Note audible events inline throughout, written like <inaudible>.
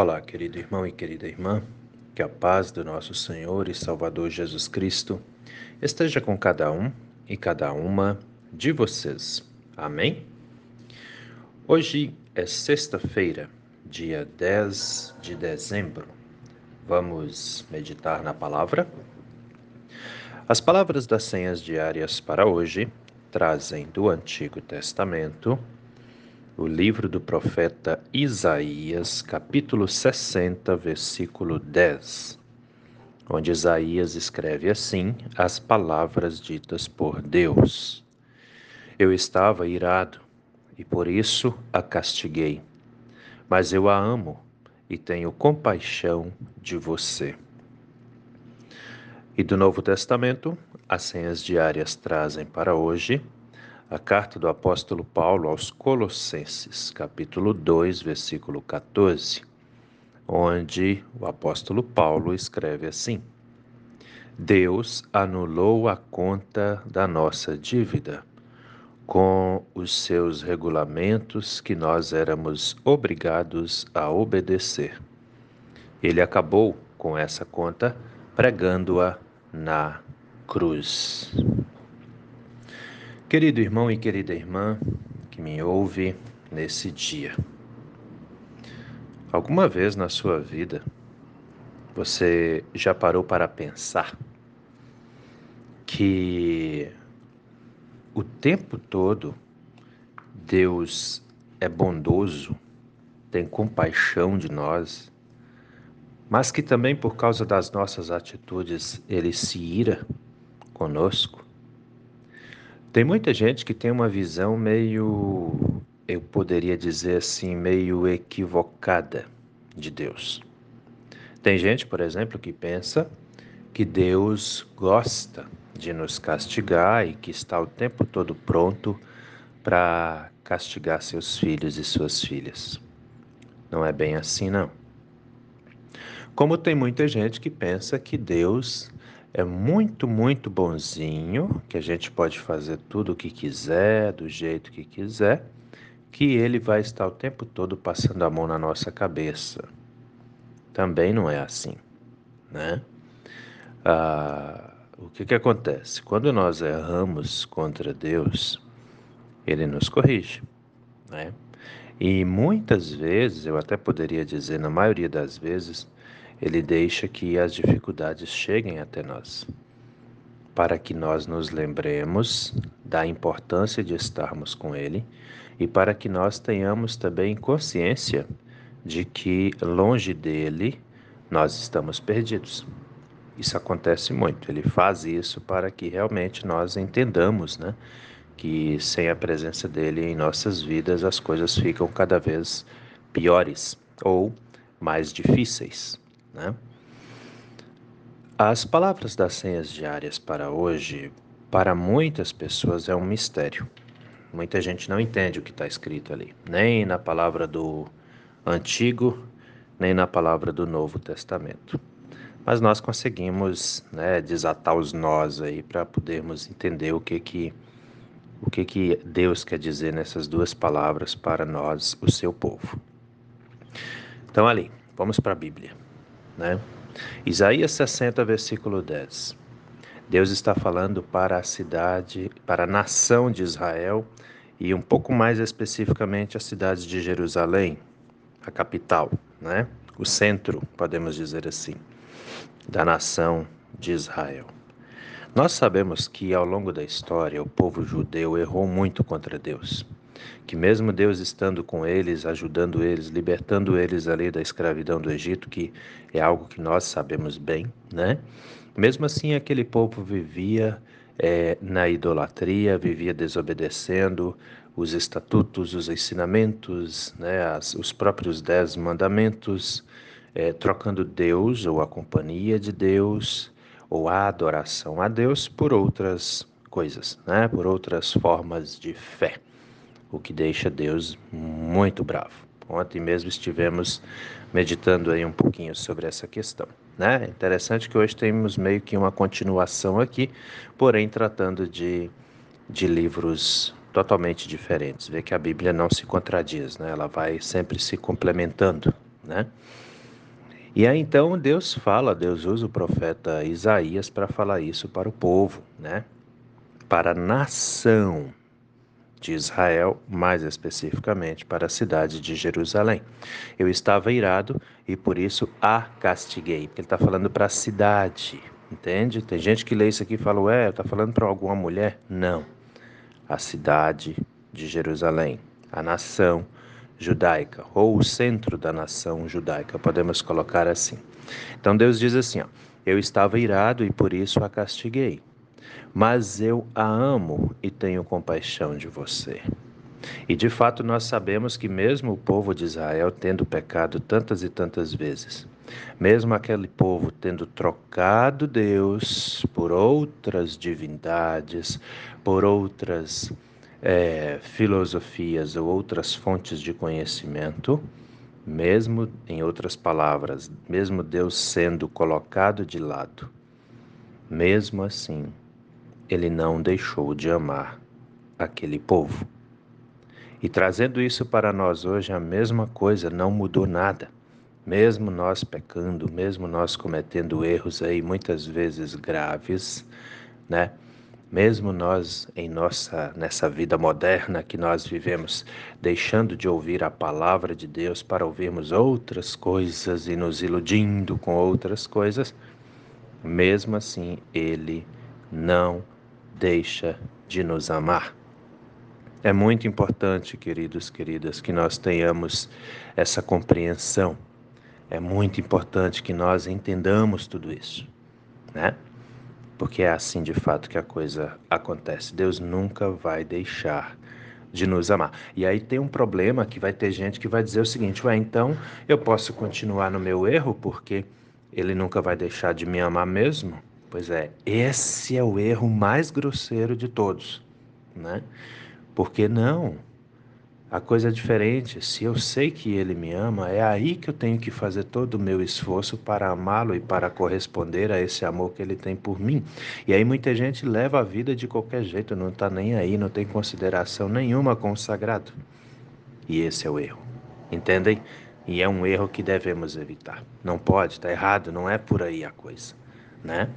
Olá, querido irmão e querida irmã, que a paz do nosso Senhor e Salvador Jesus Cristo esteja com cada um e cada uma de vocês. Amém? Hoje é sexta-feira, dia 10 de dezembro. Vamos meditar na palavra? As palavras das senhas diárias para hoje trazem do Antigo Testamento o livro do profeta Isaías, capítulo 60, versículo 10, onde Isaías escreve assim as palavras ditas por Deus: Eu estava irado e por isso a castiguei, mas eu a amo e tenho compaixão de você. E do Novo Testamento, as senhas diárias trazem para hoje a carta do apóstolo Paulo aos Colossenses, capítulo 2, versículo 14, onde o apóstolo Paulo escreve assim: Deus anulou a conta da nossa dívida com os seus regulamentos que nós éramos obrigados a obedecer. Ele acabou com essa conta pregando-a na cruz. Querido irmão e querida irmã que me ouve nesse dia, alguma vez na sua vida você já parou para pensar que o tempo todo Deus é bondoso, tem compaixão de nós, mas que também por causa das nossas atitudes ele se ira conosco? Tem muita gente que tem uma visão meio, eu poderia dizer assim, meio equivocada de Deus. Tem gente, por exemplo, que pensa que Deus gosta de nos castigar e que está o tempo todo pronto para castigar seus filhos e suas filhas. Não é bem assim, não. Como tem muita gente que pensa que Deus é muito, muito bonzinho, que a gente pode fazer tudo o que quiser, do jeito que quiser, que ele vai estar o tempo todo passando a mão na nossa cabeça. Também não é assim, né? Ah, o que, que acontece? Quando nós erramos contra Deus, ele nos corrige, né? E muitas vezes, eu até poderia dizer, na maioria das vezes, ele deixa que as dificuldades cheguem até nós, para que nós nos lembremos da importância de estarmos com Ele e para que nós tenhamos também consciência de que longe dele nós estamos perdidos. Isso acontece muito. Ele faz isso para que realmente nós entendamos, né, que sem a presença dele em nossas vidas as coisas ficam cada vez piores ou mais difíceis. Né? As palavras das senhas diárias para hoje, para muitas pessoas, é um mistério. Muita gente não entende o que está escrito ali, nem na palavra do Antigo, nem na palavra do Novo Testamento. Mas nós conseguimos né, desatar os nós aí para podermos entender o que que o que que Deus quer dizer nessas duas palavras para nós, o seu povo. Então ali, vamos para a Bíblia né? Isaías 60, versículo 10. Deus está falando para a cidade, para a nação de Israel e um pouco mais especificamente a cidade de Jerusalém, a capital, né? O centro, podemos dizer assim, da nação de Israel. Nós sabemos que ao longo da história o povo judeu errou muito contra Deus que mesmo Deus estando com eles, ajudando eles, libertando eles ali da escravidão do Egito, que é algo que nós sabemos bem, né? Mesmo assim, aquele povo vivia é, na idolatria, vivia desobedecendo os estatutos, os ensinamentos, né, as, os próprios dez mandamentos, é, trocando Deus ou a companhia de Deus ou a adoração a Deus por outras coisas, né, por outras formas de fé o que deixa Deus muito bravo. Ontem mesmo estivemos meditando aí um pouquinho sobre essa questão. Né? Interessante que hoje temos meio que uma continuação aqui, porém tratando de, de livros totalmente diferentes. Vê que a Bíblia não se contradiz, né? ela vai sempre se complementando. Né? E aí então Deus fala, Deus usa o profeta Isaías para falar isso para o povo, né? Para a nação de Israel, mais especificamente para a cidade de Jerusalém. Eu estava irado e por isso a castiguei. Ele está falando para a cidade, entende? Tem gente que lê isso aqui e fala, ué, está falando para alguma mulher? Não. A cidade de Jerusalém, a nação judaica, ou o centro da nação judaica, podemos colocar assim. Então Deus diz assim: ó, Eu estava irado e por isso a castiguei, mas eu a amo e tenho compaixão de você. E de fato nós sabemos que, mesmo o povo de Israel tendo pecado tantas e tantas vezes, mesmo aquele povo tendo trocado Deus por outras divindades, por outras é, filosofias ou outras fontes de conhecimento, mesmo, em outras palavras, mesmo Deus sendo colocado de lado, mesmo assim, ele não deixou de amar aquele povo. E trazendo isso para nós hoje, a mesma coisa, não mudou nada. Mesmo nós pecando, mesmo nós cometendo erros aí muitas vezes graves, né? mesmo nós em nossa nessa vida moderna que nós vivemos, deixando de ouvir a palavra de Deus para ouvirmos outras coisas e nos iludindo com outras coisas, mesmo assim ele não deixa de nos amar. É muito importante, queridos, queridas, que nós tenhamos essa compreensão. É muito importante que nós entendamos tudo isso, né? porque é assim de fato que a coisa acontece. Deus nunca vai deixar de nos amar. E aí tem um problema que vai ter gente que vai dizer o seguinte: ué, então eu posso continuar no meu erro porque ele nunca vai deixar de me amar mesmo? Pois é, esse é o erro mais grosseiro de todos, né? Porque não? A coisa é diferente. Se eu sei que ele me ama, é aí que eu tenho que fazer todo o meu esforço para amá-lo e para corresponder a esse amor que ele tem por mim. E aí muita gente leva a vida de qualquer jeito, não está nem aí, não tem consideração nenhuma com o sagrado. E esse é o erro. Entendem? E é um erro que devemos evitar. Não pode, está errado, não é por aí a coisa, né?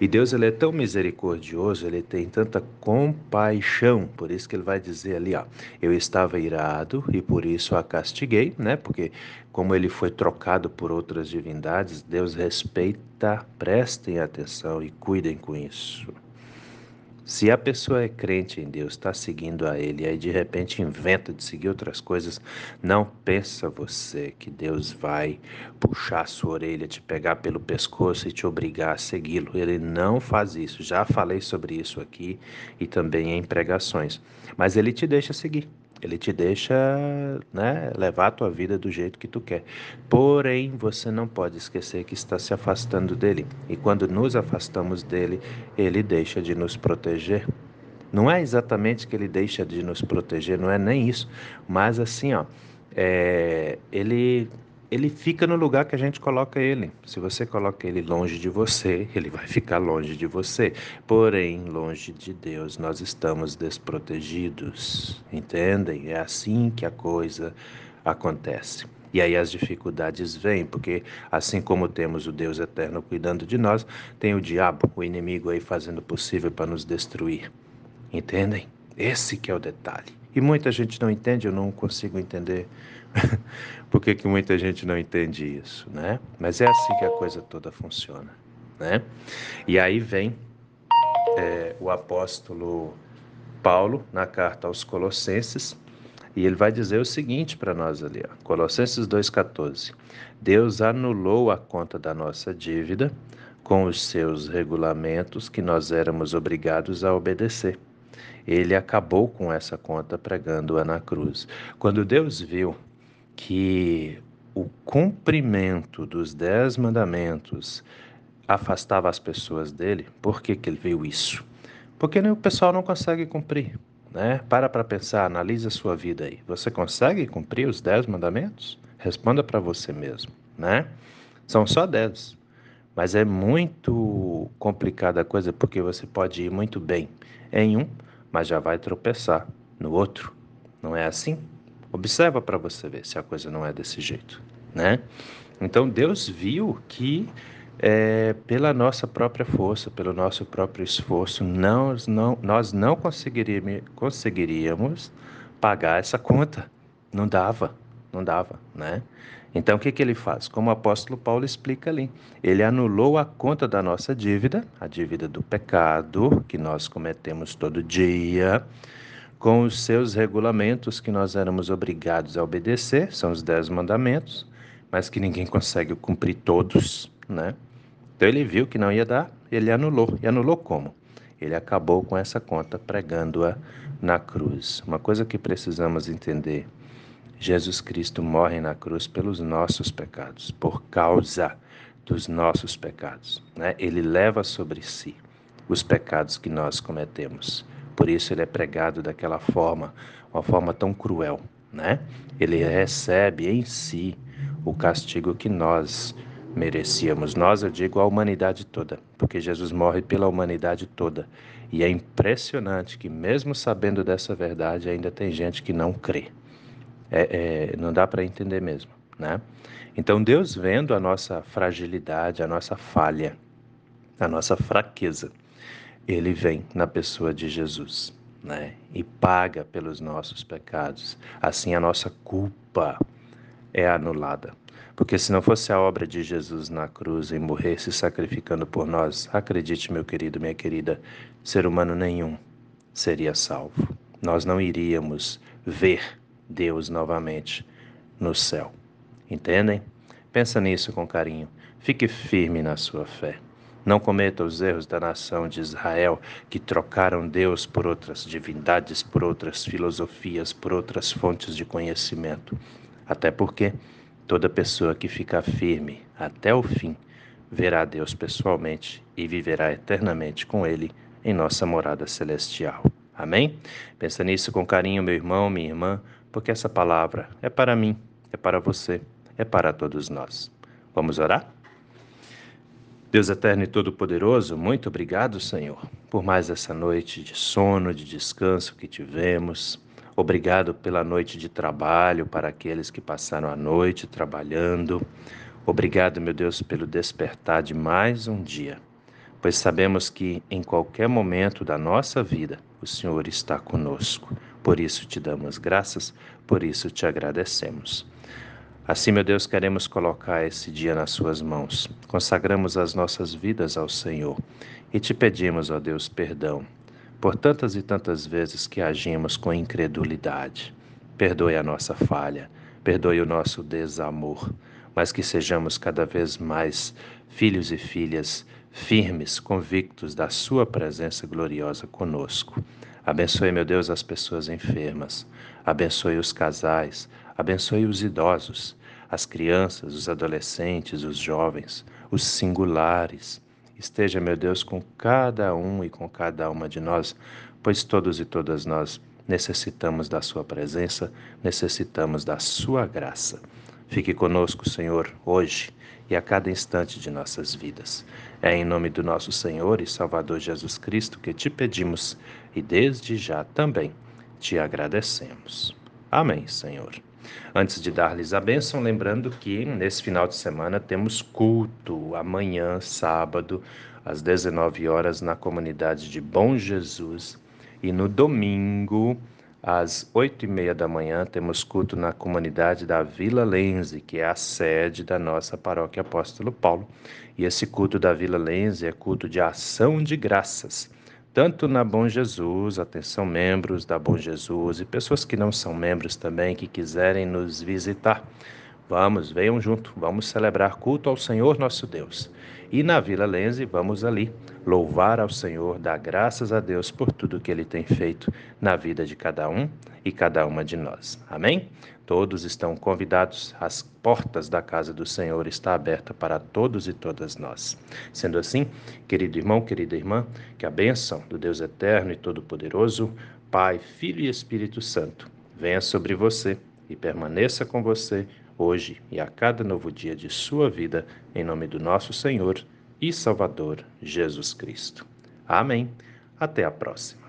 E Deus ele é tão misericordioso, ele tem tanta compaixão, por isso que ele vai dizer ali, ó, eu estava irado e por isso a castiguei, né? Porque como ele foi trocado por outras divindades, Deus respeita, prestem atenção e cuidem com isso. Se a pessoa é crente em Deus, está seguindo a Ele, aí de repente inventa de seguir outras coisas, não pensa você que Deus vai puxar a sua orelha, te pegar pelo pescoço e te obrigar a segui-lo. Ele não faz isso. Já falei sobre isso aqui e também em pregações. Mas Ele te deixa seguir. Ele te deixa né, levar a tua vida do jeito que tu quer. Porém, você não pode esquecer que está se afastando dele. E quando nos afastamos dele, ele deixa de nos proteger. Não é exatamente que ele deixa de nos proteger, não é nem isso. Mas assim, ó, é, ele ele fica no lugar que a gente coloca ele. Se você coloca ele longe de você, ele vai ficar longe de você. Porém, longe de Deus, nós estamos desprotegidos. Entendem? É assim que a coisa acontece. E aí as dificuldades vêm, porque assim como temos o Deus eterno cuidando de nós, tem o diabo, o inimigo aí fazendo o possível para nos destruir. Entendem? Esse que é o detalhe. E muita gente não entende, eu não consigo entender <laughs> por que, que muita gente não entende isso, né? Mas é assim que a coisa toda funciona, né? E aí vem é, o apóstolo Paulo na carta aos Colossenses e ele vai dizer o seguinte para nós ali, ó, Colossenses 2,14: Deus anulou a conta da nossa dívida com os seus regulamentos que nós éramos obrigados a obedecer. Ele acabou com essa conta pregando-a na cruz. Quando Deus viu que o cumprimento dos dez mandamentos afastava as pessoas dele, por que, que ele viu isso? Porque o pessoal não consegue cumprir. Né? Para para pensar, analise a sua vida aí. Você consegue cumprir os dez mandamentos? Responda para você mesmo. Né? São só dez. Mas é muito complicada a coisa porque você pode ir muito bem em um, mas já vai tropeçar no outro. Não é assim? Observa para você ver se a coisa não é desse jeito, né? Então Deus viu que é, pela nossa própria força, pelo nosso próprio esforço, nós não, nós não conseguiríamos, conseguiríamos pagar essa conta. Não dava, não dava, né? Então o que, que ele faz? Como o apóstolo Paulo explica ali, ele anulou a conta da nossa dívida, a dívida do pecado que nós cometemos todo dia, com os seus regulamentos que nós éramos obrigados a obedecer, são os dez mandamentos, mas que ninguém consegue cumprir todos, né? Então ele viu que não ia dar, ele anulou. E anulou como? Ele acabou com essa conta pregando-a na cruz. Uma coisa que precisamos entender: Jesus Cristo morre na cruz pelos nossos pecados, por causa dos nossos pecados. Né? Ele leva sobre si os pecados que nós cometemos. Por isso ele é pregado daquela forma, uma forma tão cruel. Né? Ele recebe em si o castigo que nós merecíamos. Nós, eu digo, a humanidade toda, porque Jesus morre pela humanidade toda. E é impressionante que, mesmo sabendo dessa verdade, ainda tem gente que não crê. É, é, não dá para entender mesmo, né? Então, Deus vendo a nossa fragilidade, a nossa falha, a nossa fraqueza, Ele vem na pessoa de Jesus, né? E paga pelos nossos pecados. Assim, a nossa culpa é anulada. Porque se não fosse a obra de Jesus na cruz em morrer se sacrificando por nós, acredite, meu querido, minha querida, ser humano nenhum seria salvo. Nós não iríamos ver Deus novamente no céu. Entendem? Pensa nisso com carinho. Fique firme na sua fé. Não cometa os erros da nação de Israel, que trocaram Deus por outras divindades, por outras filosofias, por outras fontes de conhecimento. Até porque toda pessoa que ficar firme até o fim verá Deus pessoalmente e viverá eternamente com Ele em nossa morada celestial. Amém? Pensa nisso com carinho, meu irmão, minha irmã, porque essa palavra é para mim, é para você, é para todos nós. Vamos orar? Deus eterno e todo-poderoso, muito obrigado, Senhor, por mais essa noite de sono, de descanso que tivemos. Obrigado pela noite de trabalho para aqueles que passaram a noite trabalhando. Obrigado, meu Deus, pelo despertar de mais um dia, pois sabemos que em qualquer momento da nossa vida o Senhor está conosco. Por isso te damos graças, por isso te agradecemos. Assim, meu Deus, queremos colocar esse dia nas Suas mãos. Consagramos as nossas vidas ao Senhor e te pedimos, ó Deus, perdão por tantas e tantas vezes que agimos com incredulidade. Perdoe a nossa falha, perdoe o nosso desamor, mas que sejamos cada vez mais filhos e filhas firmes, convictos da Sua presença gloriosa conosco. Abençoe, meu Deus, as pessoas enfermas, abençoe os casais, abençoe os idosos, as crianças, os adolescentes, os jovens, os singulares esteja, meu Deus, com cada um e com cada uma de nós, pois todos e todas nós necessitamos da Sua presença, necessitamos da Sua graça. Fique conosco, Senhor, hoje e a cada instante de nossas vidas. É em nome do nosso Senhor e Salvador Jesus Cristo que te pedimos e desde já também te agradecemos. Amém, Senhor. Antes de dar-lhes a bênção, lembrando que nesse final de semana temos culto, amanhã, sábado, às 19 horas, na comunidade de Bom Jesus, e no domingo, às oito e meia da manhã, temos culto na comunidade da Vila Lenze, que é a sede da nossa paróquia Apóstolo Paulo. E esse culto da Vila Lenze é culto de ação de graças tanto na Bom Jesus, atenção membros da Bom Jesus e pessoas que não são membros também que quiserem nos visitar. Vamos, venham junto, vamos celebrar culto ao Senhor nosso Deus. E na Vila Lenze, vamos ali louvar ao Senhor, dar graças a Deus por tudo que ele tem feito na vida de cada um e cada uma de nós. Amém? Todos estão convidados, as portas da casa do Senhor está aberta para todos e todas nós. Sendo assim, querido irmão, querida irmã, que a bênção do Deus eterno e todo-poderoso, Pai, Filho e Espírito Santo, venha sobre você e permaneça com você hoje e a cada novo dia de sua vida, em nome do nosso Senhor e Salvador Jesus Cristo. Amém. Até a próxima.